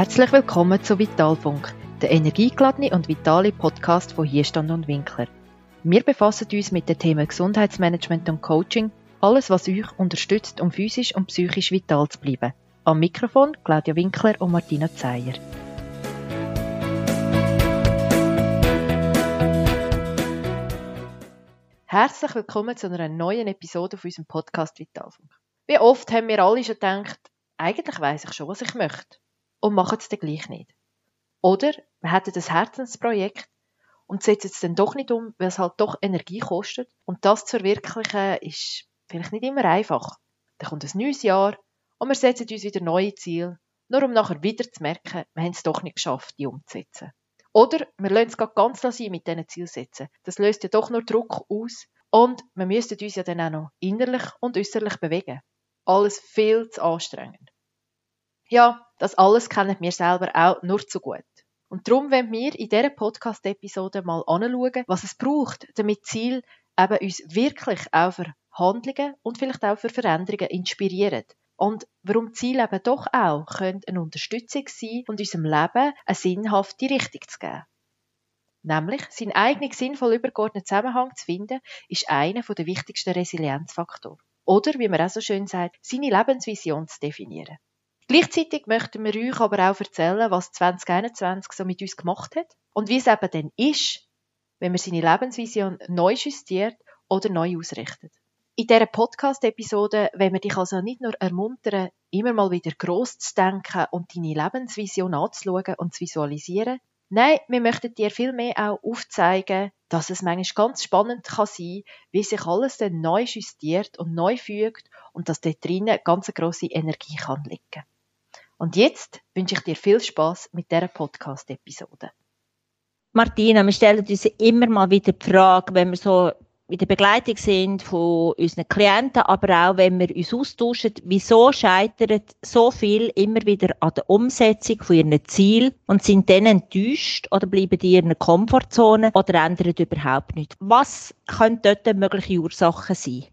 Herzlich willkommen zu Vitalfunk, der energiegeladene und vitale Podcast von Hierstand und Winkler. Wir befassen uns mit den Themen Gesundheitsmanagement und Coaching, alles was euch unterstützt, um physisch und psychisch vital zu bleiben. Am Mikrofon Claudia Winkler und Martina Zeyer. Herzlich willkommen zu einer neuen Episode auf unserem Podcast Vitalfunk. Wie oft haben wir alle schon gedacht, eigentlich weiß ich schon, was ich möchte und machen es dann gleich nicht. Oder wir hätten das Herzensprojekt und setzen es dann doch nicht um, weil es halt doch Energie kostet. Und das zu verwirklichen ist vielleicht nicht immer einfach. Dann kommt ein neues Jahr und wir setzen uns wieder neue Ziele, nur um nachher wieder zu merken, wir haben es doch nicht geschafft, die umzusetzen. Oder wir lassen es ganz sein mit diesen Zielsetzen. Das löst ja doch nur Druck aus und wir müssten uns ja dann auch noch innerlich und äußerlich bewegen. Alles viel zu anstrengend. Ja, das alles kennen wir selber auch nur zu gut. Und darum wollen wir in dieser Podcast-Episode mal anschauen, was es braucht, damit Ziel eben uns wirklich auch für Handlungen und vielleicht auch für Veränderungen inspirieren. Und warum Ziele eben doch auch eine Unterstützung sein und unserem Leben eine sinnhafte Richtung zu geben. Nämlich, seinen eigenen sinnvoll übergeordneten Zusammenhang zu finden, ist einer der wichtigsten Resilienzfaktoren. Oder, wie man auch so schön sagt, seine Lebensvision zu definieren. Gleichzeitig möchten wir euch aber auch erzählen, was 2021 so mit uns gemacht hat und wie es eben dann ist, wenn man seine Lebensvision neu justiert oder neu ausrichtet. In dieser Podcast-Episode wollen wir dich also nicht nur ermuntern, immer mal wieder gross zu denken und deine Lebensvision anzuschauen und zu visualisieren. Nein, wir möchten dir vielmehr auch aufzeigen, dass es manchmal ganz spannend kann sein, wie sich alles dann neu justiert und neu fügt und dass dort drinnen ganz eine grosse Energie kann liegen. Und jetzt wünsche ich dir viel Spaß mit dieser Podcast-Episode. Martina, wir stellen uns immer mal wieder die Frage, wenn wir so in der Begleitung sind von unseren Klienten, aber auch wenn wir uns austauschen, wieso scheitert so viel immer wieder an der Umsetzung von ihren Zielen und sind dann enttäuscht oder bleiben die in ihrer Komfortzone oder ändern überhaupt nichts? Was können dort mögliche Ursachen sein?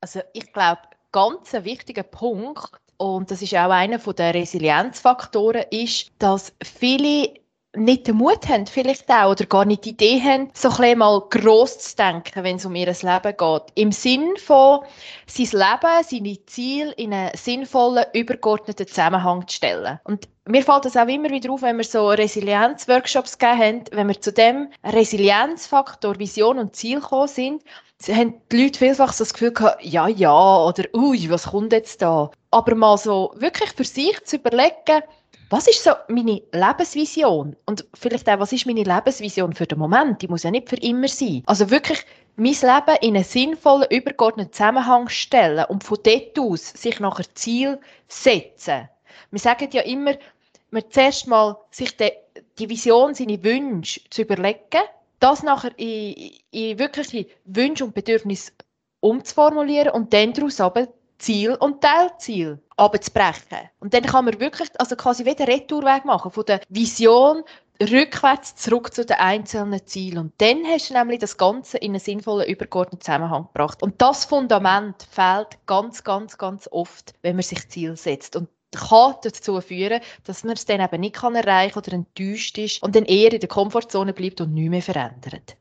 Also ich glaube, ganz ein wichtiger Punkt und das ist auch einer der Resilienzfaktoren, ist, dass viele nicht den Mut haben, vielleicht auch, oder gar nicht die Idee haben, so ein mal gross zu denken, wenn es um ihr Leben geht. Im Sinn von, sein Leben, seine Ziele in einen sinnvollen, übergeordneten Zusammenhang zu stellen. Und mir fällt das auch immer wieder auf, wenn wir so Resilienzworkshops gegeben haben, wenn wir zu dem Resilienzfaktor Vision und Ziel gekommen sind, haben die Leute vielfach so das Gefühl gehabt, ja, ja, oder ui, was kommt jetzt da? Aber mal so wirklich für sich zu überlegen, was ist so meine Lebensvision? Und vielleicht auch, was ist meine Lebensvision für den Moment? Die muss ja nicht für immer sein. Also wirklich mein Leben in einen sinnvollen, übergeordneten Zusammenhang stellen und von dort aus sich nachher Ziel setzen. Wir sagen ja immer, man zuerst mal sich die Vision, seine Wünsche zu überlegen das nachher in, in wirkliche Wünsche und Bedürfnisse umzuformulieren und dann daraus aber Ziel und Teilziel abzubrechen. Und dann kann man wirklich, also quasi wieder Retourweg machen von der Vision rückwärts zurück zu den einzelnen Zielen. Und dann hast du nämlich das Ganze in einen sinnvollen, übergeordneten Zusammenhang gebracht. Und das Fundament fehlt ganz, ganz, ganz oft, wenn man sich Ziel setzt. Und kann dazu führen, dass man es dann eben nicht kann erreichen oder enttäuscht ist und dann eher in der Komfortzone bleibt und nichts mehr verändert.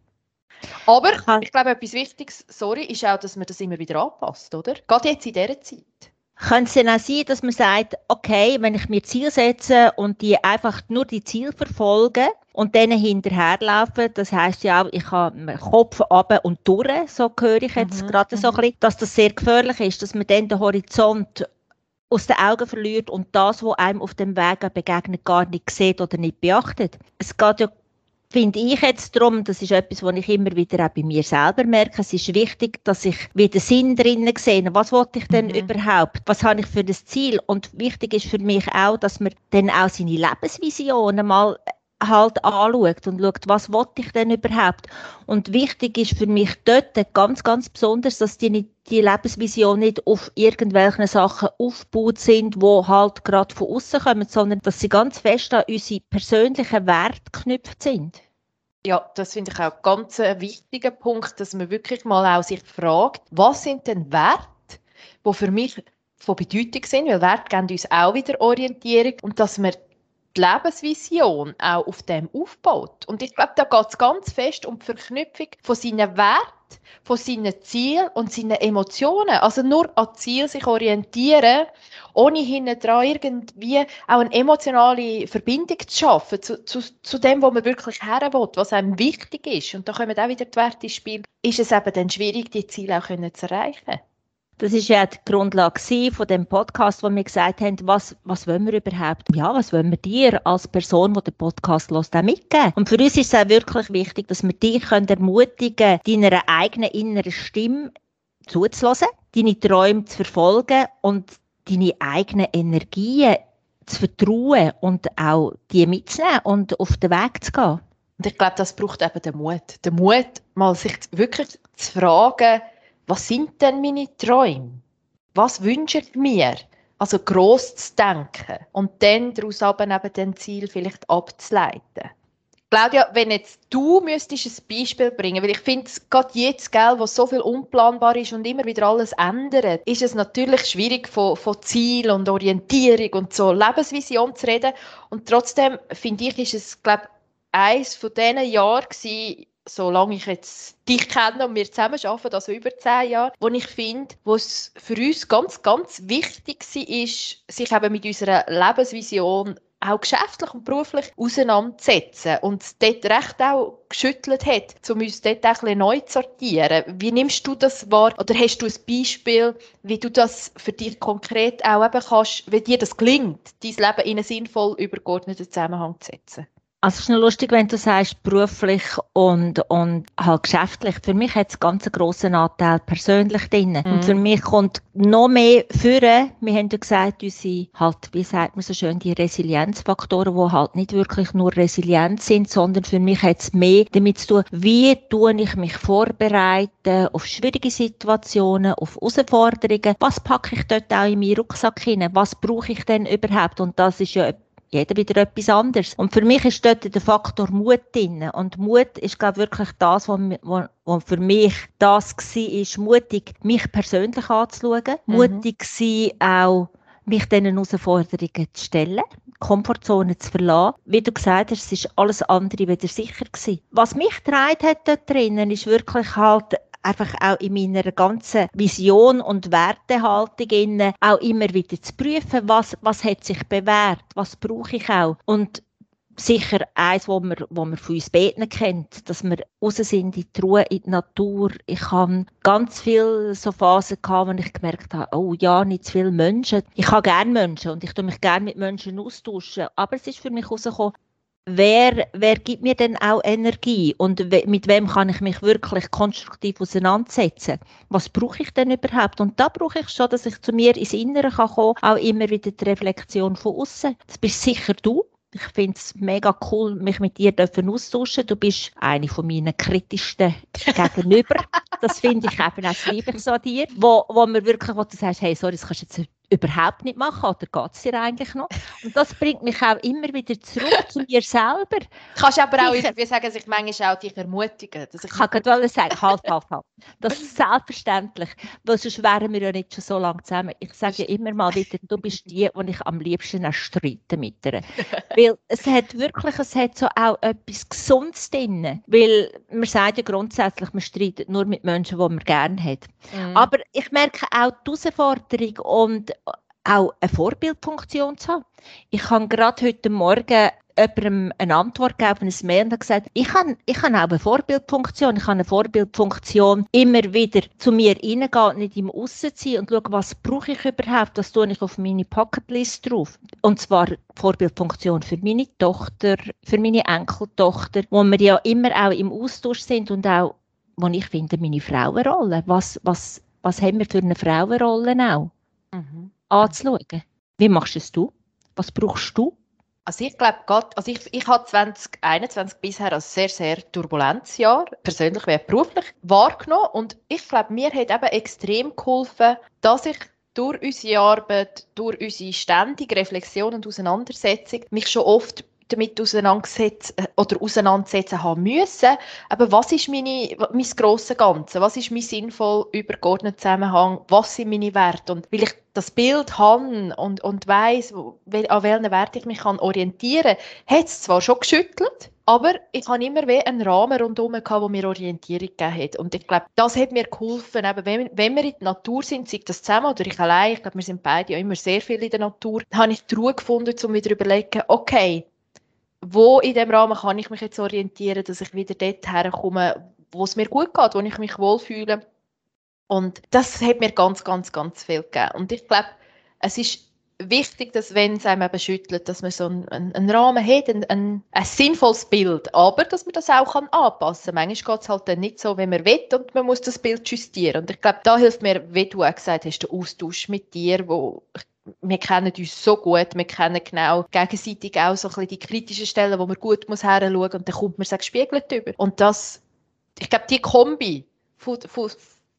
Aber ich glaube, etwas Wichtiges, sorry, ist auch, dass man das immer wieder anpasst, oder? Gerade jetzt in dieser Zeit. Könnte es dann auch sein, dass man sagt, okay, wenn ich mir Ziele setze und die einfach nur die Ziele verfolge und denen hinterherlaufe, das heißt ja auch, ich habe Kopf ab und durch, so höre ich jetzt mhm. gerade so mhm. ein bisschen, dass das sehr gefährlich ist, dass man dann den Horizont aus den Augen verliert und das, was einem auf dem Weg begegnet, gar nicht sieht oder nicht beachtet. Es geht ja, finde ich jetzt darum, das ist etwas, was ich immer wieder auch bei mir selber merke, es ist wichtig, dass ich wieder Sinn drinnen sehe. Was wollte ich denn mhm. überhaupt? Was habe ich für das Ziel? Und wichtig ist für mich auch, dass man dann auch seine Lebensvisionen mal halt anschaut und schaut, was wollte ich denn überhaupt. Und wichtig ist für mich dort ganz, ganz besonders, dass die, die Lebensvision nicht auf irgendwelchen Sachen aufgebaut sind, wo halt gerade von außen kommen, sondern dass sie ganz fest an unsere persönlichen Werte geknüpft sind. Ja, das finde ich auch ganz ein wichtiger Punkt, dass man wirklich mal auch sich fragt, was sind denn Werte, die für mich von Bedeutung sind, weil Werte geben uns auch wieder Orientierung und dass wir die Lebensvision auch auf dem aufbaut. Und ich glaube, da geht es ganz fest um die Verknüpfung von seinen Werten, von seinen Zielen und seinen Emotionen. Also nur an Ziel sich orientieren, ohne hinten dran irgendwie auch eine emotionale Verbindung zu schaffen zu, zu, zu dem, wo man wirklich her will, was einem wichtig ist. Und da kommen auch wieder die Werte ins Spiel. Ist es eben dann schwierig, die Ziele auch zu erreichen? Das ist ja die Grundlage von dem Podcast, wo wir gesagt haben, was, was wollen wir überhaupt? Ja, was wollen wir dir als Person, die den Podcast hört, auch mitgeben? Und für uns ist es auch wirklich wichtig, dass wir dich ermutigen können, deiner eigenen inneren Stimme zuzulassen, deine Träume zu verfolgen und deine eigenen Energien zu vertrauen und auch die mitzunehmen und auf den Weg zu gehen. Und ich glaube, das braucht eben den Mut. Den Mut, mal sich wirklich zu fragen, was sind denn meine Träume? Was wünsche ich mir? Also gross zu denken und dann daraus aber neben dem Ziel vielleicht abzuleiten. Claudia, wenn jetzt du müsstest ein Beispiel bringen, weil ich finde, gerade jetzt, gell, wo so viel unplanbar ist und immer wieder alles ändert, ist es natürlich schwierig, von, von Ziel und Orientierung und so Lebensvision zu reden. Und trotzdem finde ich, ist es, glaube eines von diesen Jahren solange ich jetzt dich kenne und wir zusammen arbeiten, also über zehn Jahre, wo ich finde, wo es für uns ganz, ganz wichtig war, ist, sich eben mit unserer Lebensvision auch geschäftlich und beruflich auseinanderzusetzen und dort recht auch geschüttelt hat, um uns dort auch ein neu zu sortieren. Wie nimmst du das wahr? Oder hast du ein Beispiel, wie du das für dich konkret auch eben kannst, wie dir das gelingt, dein Leben in einen sinnvoll übergeordneten Zusammenhang zu setzen? Also es ist noch lustig, wenn du sagst, beruflich und, und halt geschäftlich. Für mich hat es ganz einen grossen Anteil persönlich drin. Mhm. Und für mich kommt noch mehr führen. Wir haben ja gesagt, unsere, halt, wie sagt man so schön, die Resilienzfaktoren, die halt nicht wirklich nur resilient sind, sondern für mich hat es mehr damit zu tun, wie tue ich mich vorbereiten auf schwierige Situationen, auf Herausforderungen. Was packe ich dort auch in meinen Rucksack hinein? Was brauche ich denn überhaupt? Und das ist ja jeder wieder etwas anderes. Und für mich ist dort der Faktor Mut drin. Und Mut ist, glaube ich, wirklich das, was, für mich das war, ist mutig, mich persönlich anzuschauen, mhm. mutig sein, auch mich diesen Herausforderungen zu stellen, Komfortzone zu verlassen. Wie du gesagt hast, es ist alles andere wieder sicher gewesen. Was mich getragen hat dort drinnen, ist wirklich halt einfach auch in meiner ganzen Vision und Wertehaltung innen auch immer wieder zu prüfen, was, was hat sich bewährt, was brauche ich auch. Und sicher eins, wo man, wo man von uns beten kennt, dass wir raus sind in die Ruhe, in die Natur. Ich habe ganz viele so Phasen gehabt, wo ich gemerkt habe, oh ja, nicht zu viele Menschen. Ich habe gerne Menschen und ich tue mich gerne mit Menschen austauschen. Aber es ist für mich herausgekommen, wer, wer gibt mir denn auch Energie und we mit wem kann ich mich wirklich konstruktiv auseinandersetzen? Was brauche ich denn überhaupt? Und da brauche ich schon, dass ich zu mir ins Innere kann kommen, auch immer wieder die Reflexion von außen. Das bist sicher du. Ich finde es mega cool, mich mit dir austauschen. Du bist eine von meinen kritischsten gegenüber. das finde ich eben auch liebe ich so an dir. Wo, wo mir wirklich, wo du sagst, hey, sorry, das kannst du jetzt überhaupt nicht machen oder geht es dir eigentlich noch? Und das bringt mich auch immer wieder zurück zu mir selber. Kannst aber auch irgendwie sagen, dass ich manchmal auch dich ermutigen. Dass ich kann gerade sagen, halt, halt, halt. Das ist selbstverständlich, weil sonst wären wir ja nicht schon so lange zusammen. Ich sage ja immer mal wieder, du bist die, die ich am liebsten erstreite mit ihr. weil es hat wirklich, es hat so auch etwas Gesundes drin. Weil man sagt ja grundsätzlich, man streitet nur mit Menschen, die man gerne hat. Mhm. Aber ich merke auch die Herausforderung und auch eine Vorbildfunktion zu haben. Ich habe gerade heute Morgen jemandem eine Antwort gegeben, ein Mail und gesagt, ich habe, ich habe auch eine Vorbildfunktion. Ich habe eine Vorbildfunktion, immer wieder zu mir reingehen, nicht im Aussen zu sein und schauen, was brauche ich überhaupt, was tue ich auf meine Pocketlist drauf. Und zwar Vorbildfunktion für meine Tochter, für meine Enkeltochter, wo wir ja immer auch im Austausch sind und auch, wo ich finde, meine Frauenrolle. Was, was, was haben wir für eine Frauenrolle auch? Mhm anzuschauen. Wie machst es du? Was brauchst du? Also ich glaube, also ich, ich habe 2021 bisher als sehr, sehr turbulentes Jahr, persönlich wie beruflich, wahrgenommen. Und ich glaube, mir hat eben extrem geholfen, dass ich durch unsere Arbeit, durch unsere ständige Reflexion und Auseinandersetzung mich schon oft damit auseinandersetzen äh, oder auseinandersetzen haben müssen. Aber was ist meine, mein grosses Ganze? Was ist mein sinnvoll übergeordneter Zusammenhang? Was sind meine Werte? Und weil ich das Bild habe und, und weiss, an welchen Wert ich mich orientieren kann, hat es zwar schon geschüttelt, aber ich habe immer wie einen Rahmen rundherum der mir Orientierung gegeben hat. Und ich glaube, das hat mir geholfen, eben, wenn, wenn wir in der Natur sind, sei das zusammen oder ich allein, ich glaube, wir sind beide ja immer sehr viel in der Natur, habe ich die Ruhe gefunden, um wieder zu überlegen, okay, wo in dem Rahmen kann ich mich jetzt orientieren, dass ich wieder dort herkomme, wo es mir gut geht, wo ich mich wohlfühle. Und das hat mir ganz, ganz, ganz viel gegeben. Und ich glaube, es ist wichtig, dass wenn es einem eben schüttelt, dass man so einen, einen Rahmen hat, ein, ein, ein, sinnvolles Bild, aber dass man das auch kann anpassen kann. Manchmal geht es halt dann nicht so, wie man will und man muss das Bild justieren. Und ich glaube, da hilft mir, wie du auch gesagt hast, der Austausch mit dir, wo wir kennen uns so gut, wir kennen genau gegenseitig auch so ein bisschen die kritischen Stellen, wo man gut muss hinschauen muss und dann kommt man es gespiegelt über. Und das, ich glaube, die Kombi von, von,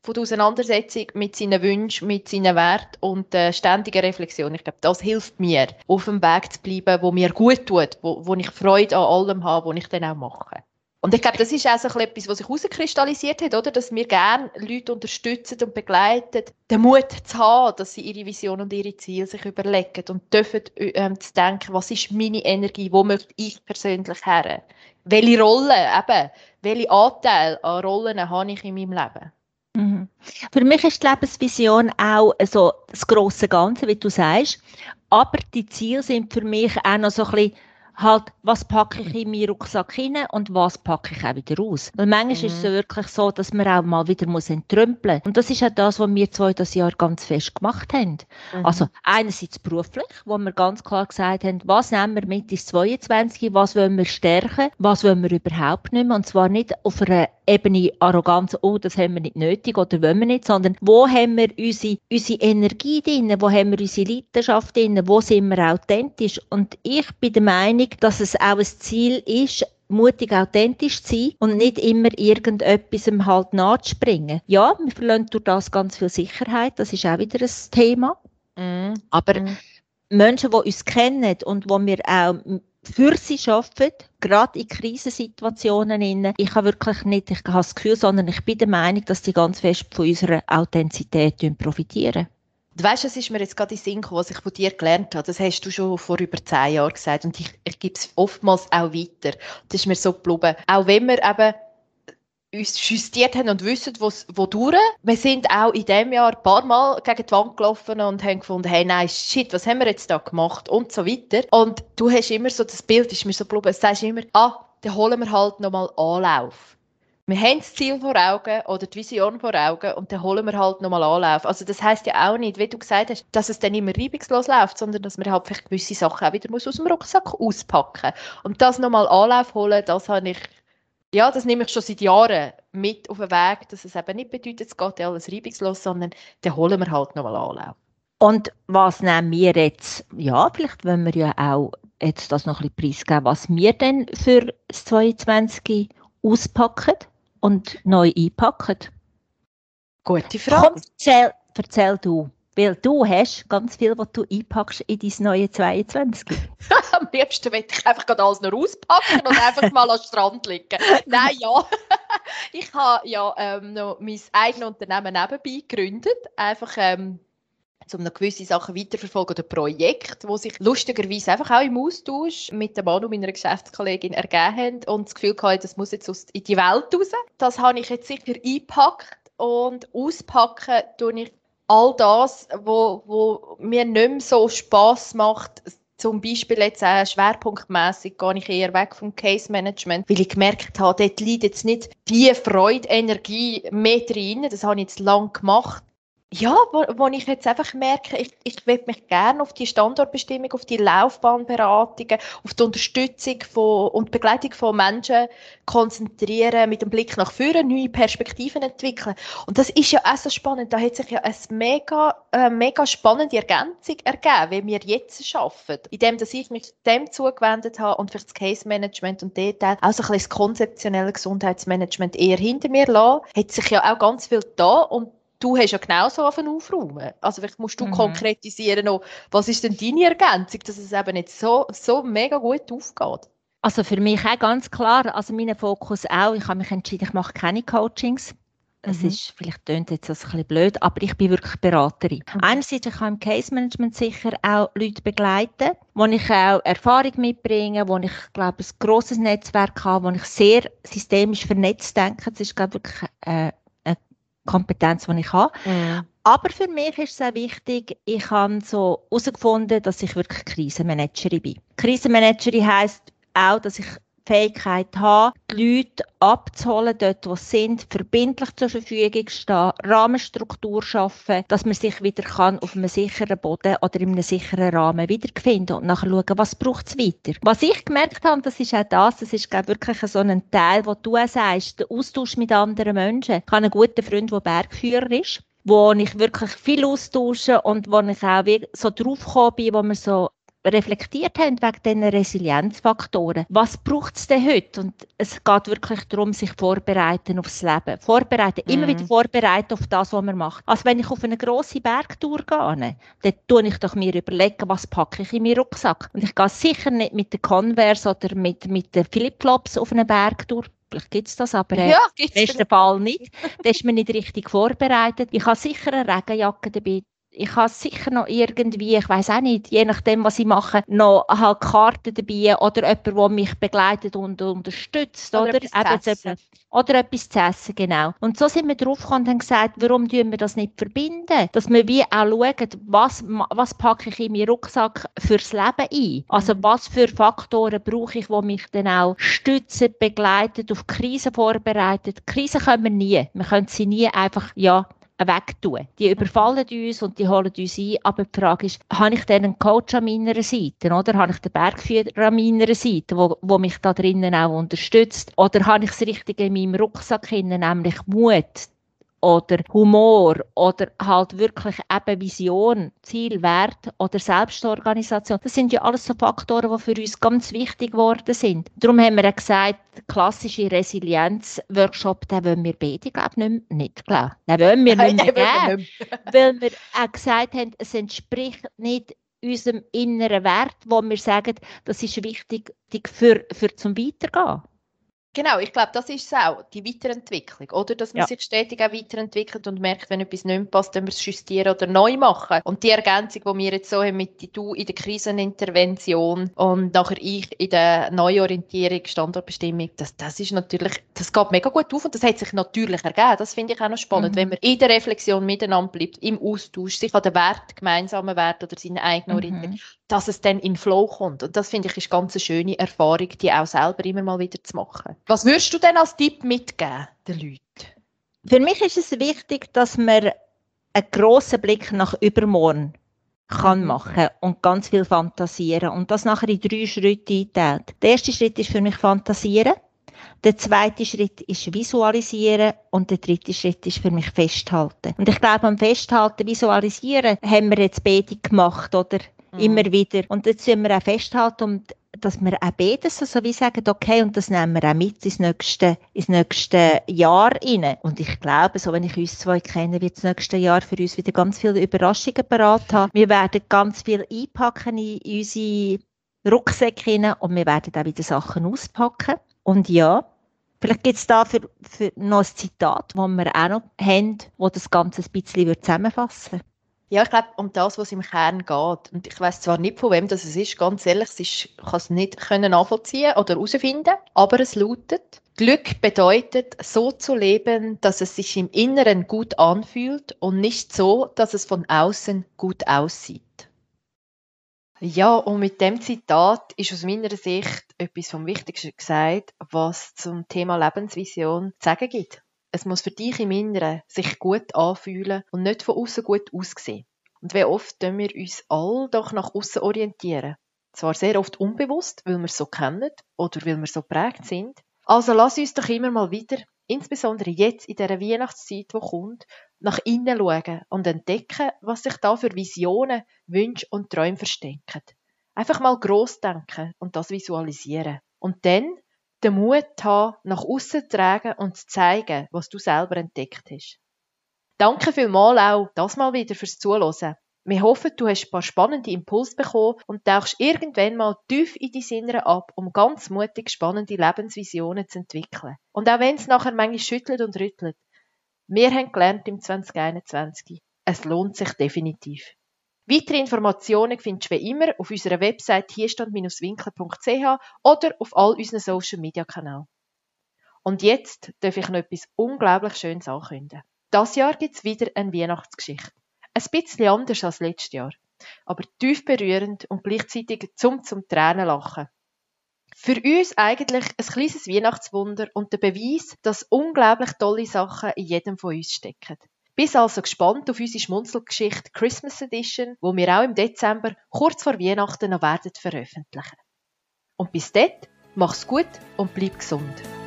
von der Auseinandersetzung mit seinen Wünschen, mit seinen Werten und der ständigen Reflexion. Ich glaube, das hilft mir, auf dem Weg zu bleiben, wo mir gut tut, wo, wo ich Freude an allem habe, was ich dann auch mache. Und ich glaube, das ist auch so etwas, was sich herauskristallisiert hat, oder? Dass wir gerne Leute unterstützen und begleiten, den Mut zu haben, dass sie ihre Vision und ihre Ziele sich überlegen und dürfen ähm, zu denken, was ist meine Energie, wo möchte ich persönlich her? Welche Rolle, eben, welche Anteile an Rollen habe ich in meinem Leben? Mhm. Für mich ist die Lebensvision auch so das große Ganze, wie du sagst. Aber die Ziele sind für mich auch noch so ein bisschen halt, was packe ich in meinen Rucksack rein und was packe ich auch wieder raus. Weil manchmal mhm. ist es wirklich so, dass man auch mal wieder muss entrümpeln muss. Und das ist auch das, was wir zwei das Jahr ganz fest gemacht haben. Mhm. Also einerseits beruflich, wo wir ganz klar gesagt haben, was nehmen wir mit ins 22, was wollen wir stärken, was wollen wir überhaupt nicht mehr. Und zwar nicht auf einer Ebene Arroganz, oh, das haben wir nicht nötig oder wollen wir nicht, sondern wo haben wir unsere, unsere Energie drin, wo haben wir unsere Leidenschaft drin, wo sind wir authentisch. Und ich bin der Meinung, dass es auch ein Ziel ist, mutig authentisch zu sein und nicht immer irgendetwas halt nachzuspringen. Ja, wir verlieren durch das ganz viel Sicherheit, das ist auch wieder ein Thema. Mm. Aber mm. Menschen, die uns kennen und wo wir auch für sie arbeiten, gerade in Krisensituationen. Ich habe wirklich nicht ich habe das Gefühl, sondern ich bin der Meinung, dass die ganz fest von unserer Authentizität profitieren. Du weißt, das ist mir jetzt gerade in Sinn gekommen, was ich von dir gelernt habe. Das hast du schon vor über zehn Jahren gesagt und ich, ich gebe es oftmals auch weiter. Das ist mir so geblieben. Auch wenn wir eben uns justiert haben und wissen, wo durch. Wir sind auch in diesem Jahr ein paar Mal gegen die Wand gelaufen und haben gefunden, hey, nein, shit, was haben wir jetzt da gemacht und so weiter. Und du hast immer so, das Bild ist mir so geblieben, du sagst immer, ah, dann holen wir halt nochmal Anlauf. Wir haben das Ziel vor Augen oder die Vision vor Augen und dann holen wir halt nochmal Anlauf. Also das heißt ja auch nicht, wie du gesagt hast, dass es dann immer reibungslos läuft, sondern dass man halt vielleicht gewisse Sachen auch wieder muss aus dem Rucksack auspacken muss. Und das nochmal Anlauf holen, das habe ich ja, das nehme ich schon seit Jahren mit auf den Weg, dass es eben nicht bedeutet, es geht alles reibungslos, sondern dann holen wir halt nochmal Anlauf. Und was nehmen wir jetzt? Ja, vielleicht wollen wir ja auch jetzt das noch ein bisschen preisgeben, was wir denn für das 22 auspacken und neu einpacken. Gute Frage. Komm, erzähl, erzähl du. Weil du hast ganz viel, was du einpackst in dein neue 22. Am liebsten möchte ich einfach alles noch auspacken und einfach mal am Strand liegen. Nein, ja. ich habe ja ähm, noch mein eigenes Unternehmen nebenbei gegründet. Einfach ähm, um noch gewisse Sachen weiterverfolgen oder Projekte, wo sich lustigerweise einfach auch im Austausch mit dem Mann und meiner Geschäftskollegin ergeben haben und das Gefühl hatte, das muss jetzt in die Welt raus. Das habe ich jetzt sicher eingepackt und auspacken tue ich all das, wo, wo mir nicht mehr so Spaß macht, zum Beispiel jetzt auch schwerpunktmäßig gehe ich eher weg vom Case Management, weil ich gemerkt habe, dort liegt jetzt nicht die Freude, Energie mehr drin. Das habe ich jetzt lange gemacht ja, wo, wo ich jetzt einfach merke, ich, ich will mich gerne auf die Standortbestimmung, auf die Laufbahnberatungen, auf die Unterstützung von, und Begleitung von Menschen konzentrieren, mit dem Blick nach vorne, neue Perspektiven entwickeln. Und das ist ja auch so spannend. Da hat sich ja eine mega, äh, mega spannende Ergänzung ergeben, wie wir jetzt arbeiten. Indem, dass ich mich dem zugewendet habe und für das Case Management und Detail auch so ein bisschen das konzeptionelle Gesundheitsmanagement eher hinter mir lasse, hat sich ja auch ganz viel da und du hast ja genauso auf aufräumen. Also vielleicht musst du Mhm. konkretisieren noch, was ist denn deine Ergänzung, dass es eben nicht so, so mega gut aufgeht. Also für mich auch ganz klar, also mein Fokus auch, ich habe mich entschieden, ich mache keine Coachings. Es Mhm. ist, vielleicht tönt jetzt das ein bisschen blöd, aber ich bin wirklich Beraterin. Mhm. Einerseits, ich kann im Case Management sicher auch Leute begleiten, wo ich auch Erfahrung mitbringe, wo ich, glaube ein grosses Netzwerk habe, wo ich sehr systemisch vernetzt denke. Das ist, glaube ich, wirklich äh, Kompetenz, die ich habe. Aber für mich ist es auch wichtig, ich habe so herausgefunden, dass ich wirklich Krisenmanagerin bin. Krisenmanagerin heisst auch, dass ich Fähigkeit habe, die Leute abzuholen, dort wo sie sind, verbindlich zur Verfügung stehen, Rahmenstruktur schaffen, dass man sich wieder kann auf einem sicheren Boden oder in einem sicheren Rahmen wiederfinden und nachher schauen, was braucht es weiter. Was ich gemerkt habe, das ist auch das, das ist glaube ich, wirklich so ein Teil, wo du sagst, der Austausch mit anderen Menschen. Ich habe einen guten Freund, der Bergführer ist wo ich wirklich viel austausche und wo ich auch so draufgekommen bin, wo wir so reflektiert haben wegen diesen Resilienzfaktoren. Was braucht es denn heute? Und es geht wirklich darum, sich vorbereiten aufs Leben. Vorbereiten, immer Mhm. wieder vorbereiten auf das, was man macht. Also wenn ich auf eine grosse Bergtour gehe, dann tue ich doch mir überlegen, was packe ich in meinen Rucksack. Und ich gehe sicher nicht mit der Converse oder mit, mit den Flipflops auf eine Bergtour. Vielleicht gibt es das, aber äh, Ja, im besten Fall nicht. Da ist man nicht richtig vorbereitet. Ich habe sicher eine Regenjacke dabei. Ich habe sicher noch irgendwie, ich weiß auch nicht, je nachdem, was ich mache, noch halt Karten dabei oder jemand, der mich begleitet und unterstützt. Oder Oder, etwas zu essen. oder etwas zu essen, genau. Und so sind wir draufgekommen und haben gesagt, warum tun wir das nicht verbinden? Dass wir wie auch schauen, was, was packe ich in meinen Rucksack fürs Leben ein? Also Mhm. was für Faktoren brauche ich, die mich dann auch stützen, begleiten, auf Krisen vorbereiten. Krisen können wir nie. Wir können sie nie einfach, ja, wegtun. Die überfallen uns und die holen uns ein, aber die Frage ist, habe ich dann einen Coach an meiner Seite, oder? Habe ich den Bergführer an meiner Seite, wo mich da drinnen auch unterstützt, oder habe ich das Richtige in meinem Rucksack hinein, nämlich Mut, oder Humor oder halt wirklich eben Vision, Ziel, Wert oder Selbstorganisation. Das sind ja alles so Faktoren, die für uns ganz wichtig geworden sind. Darum haben wir auch gesagt, klassische Resilienz-Workshop, den wollen wir beide, glaube ich, nicht, nicht glauben. Den wollen wir nicht mehr Nein, geben, nicht mehr. weil wir auch gesagt haben, es entspricht nicht unserem inneren Wert, wo wir sagen, das ist wichtig für, für zum Weitergehen. Genau, ich glaube, das ist es auch, die Weiterentwicklung, oder? Dass man Ja. sich stetig auch weiterentwickelt und merkt, wenn etwas nicht passt, dann wir es justieren oder neu machen. Und die Ergänzung, die wir jetzt so haben mit du in der Krisenintervention und nachher ich in der Neuorientierung, Standortbestimmung, das, das ist natürlich, das geht mega gut auf und das hat sich natürlich ergeben. Das finde ich auch noch spannend, Mhm. wenn man in der Reflexion miteinander bleibt, im Austausch, sich an den Wert, gemeinsamen Wert oder seine eigene Orientierung, Mhm. dass es dann in Flow kommt. Und das finde ich ist ganz eine schöne Erfahrung, die auch selber immer mal wieder zu machen. Was würdest du denn als Tipp mitgeben den Leuten? Für mich ist es wichtig, dass man einen grossen Blick nach übermorgen kann Mhm. machen und ganz viel fantasieren und das nachher in drei Schritte einteilt. Der erste Schritt ist für mich fantasieren. Der zweite Schritt ist visualisieren und der dritte Schritt ist für mich festhalten. Und ich glaube, am Festhalten, visualisieren haben wir jetzt beide gemacht, oder? Mhm. Immer wieder. Und jetzt müssen wir auch festhalten, und dass wir auch beide so, so wie sagen, okay, und das nehmen wir auch mit ins nächste, ins nächste Jahr rein. Und ich glaube, so wenn ich uns zwei kenne, wird das nächste Jahr für uns wieder ganz viele Überraschungen parat haben. Wir werden ganz viel einpacken in unsere Rucksäcke rein und wir werden auch wieder Sachen auspacken. Und ja, vielleicht gibt es da für, für noch ein Zitat, das wir auch noch haben, wo das Ganze ein bisschen zusammenfassen würde. Ja, ich glaube, um das, was im Kern geht. Und ich weiß zwar nicht, von wem das es ist, ganz ehrlich, ich kann es nicht können nachvollziehen oder herausfinden, aber es lautet, Glück bedeutet, so zu leben, dass es sich im Inneren gut anfühlt und nicht so, dass es von außen gut aussieht. Ja, und mit dem Zitat ist aus meiner Sicht etwas vom Wichtigsten gesagt, was zum Thema Lebensvision zu sagen gibt. Es muss für dich im Inneren sich gut anfühlen und nicht von außen gut aussehen. Und wie oft tun wir uns all doch nach außen orientieren. Zwar sehr oft unbewusst, weil wir es so kennen oder weil wir so prägt sind. Also lass uns doch immer mal wieder, insbesondere jetzt in dieser Weihnachtszeit, die kommt, nach innen schauen und entdecken, was sich da für Visionen, Wünsche und Träume verstecken. Einfach mal gross denken und das visualisieren. Und dann den Mut haben, nach außen zu tragen und zu zeigen, was du selber entdeckt hast. Danke vielmals auch das mal wieder fürs Zuhören. Wir hoffen, du hast ein paar spannende Impulse bekommen und tauchst irgendwann mal tief in die Sinne ab, um ganz mutig spannende Lebensvisionen zu entwickeln. Und auch wenn es nachher manchmal schüttelt und rüttelt, wir haben gelernt im 2021, es lohnt sich definitiv. Weitere Informationen findest du wie immer auf unserer Website hierstand-winkler.ch oder auf all unseren Social Media Kanälen. Und jetzt darf ich noch etwas unglaublich Schönes ankündigen. Das Jahr gibt es wieder eine Weihnachtsgeschichte. Ein bisschen anders als letztes Jahr, aber tief berührend und gleichzeitig zum zum Tränen lachen. Für uns eigentlich ein kleines Weihnachtswunder und der Beweis, dass unglaublich tolle Sachen in jedem von uns stecken. Bis also gespannt auf unsere Schmunzelgeschichte Christmas Edition, wo wir auch im Dezember kurz vor Weihnachten noch werden veröffentlichen. Und bis dort, mach's gut und bleib gesund.